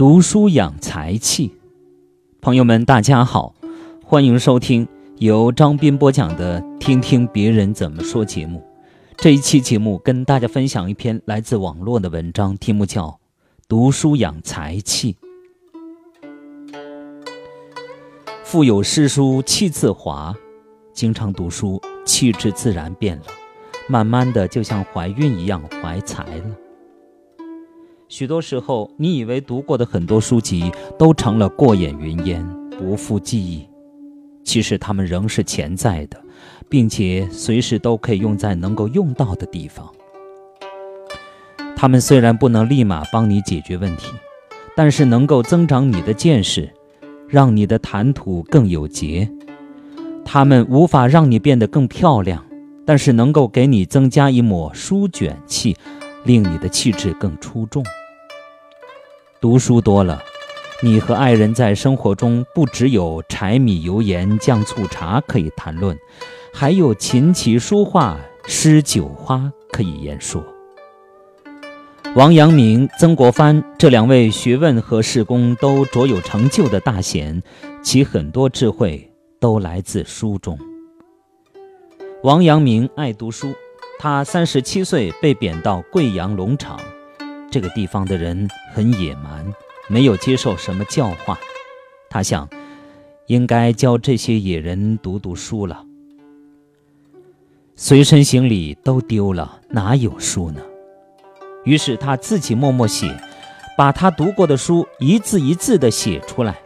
读书养才气，朋友们，大家好，欢迎收听由张斌播讲的《听听别人怎么说》节目。这一期节目跟大家分享一篇来自网络的文章，题目叫《读书养才气》。腹有诗书气自华，经常读书，气质自然变了，慢慢的就像怀孕一样怀才了。许多时候，你以为读过的很多书籍都成了过眼云烟，不复记忆，其实它们仍是潜在的，并且随时都可以用在能够用到的地方。它们虽然不能立马帮你解决问题，但是能够增长你的见识，让你的谈吐更有节。它们无法让你变得更漂亮，但是能够给你增加一抹书卷气，令你的气质更出众。读书多了，你和爱人在生活中不只有柴米油盐酱醋茶可以谈论，还有琴棋书画诗酒花可以言说。王阳明、曾国藩这两位学问和事功都卓有成就的大贤，其很多智慧都来自书中。王阳明爱读书，他三十七岁被贬到贵阳龙场。这个地方的人很野蛮，没有接受什么教化。他想，应该教这些野人读读书了。随身行李都丢了，哪有书呢？于是他自己默默写，把他读过的书一字一字地写出来。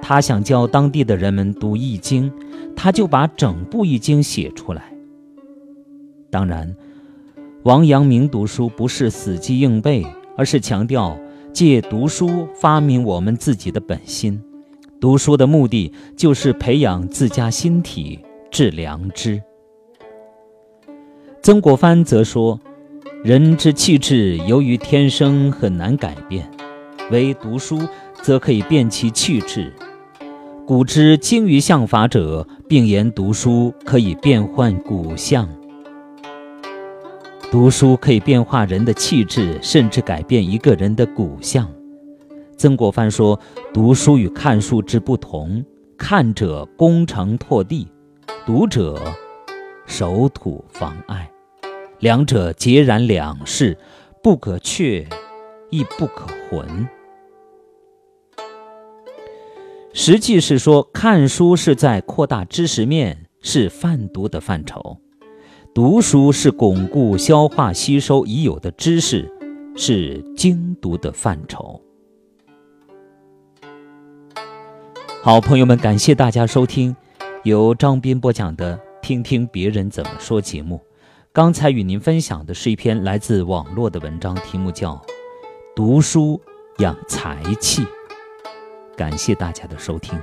他想教当地的人们读《易经》，他就把整部《易经》写出来。当然。王阳明读书不是死记硬背，而是强调借读书发明我们自己的本心。读书的目的就是培养自家心体，致良知。曾国藩则说：“人之气质由于天生很难改变，唯读书则可以变其气质。古之精于相法者，并言读书可以变换骨相。”读书可以变化人的气质，甚至改变一个人的骨相。曾国藩说：“读书与看书之不同，看者攻城拓地，读者守土防碍，两者截然两事，不可却，亦不可混。”实际是说，看书是在扩大知识面，是泛读的范畴。读书是巩固、消化、吸收已有的知识，是精读的范畴。好，朋友们，感谢大家收听由张斌播讲的《听听别人怎么说》节目。刚才与您分享的是一篇来自网络的文章，题目叫《读书养才气》。感谢大家的收听。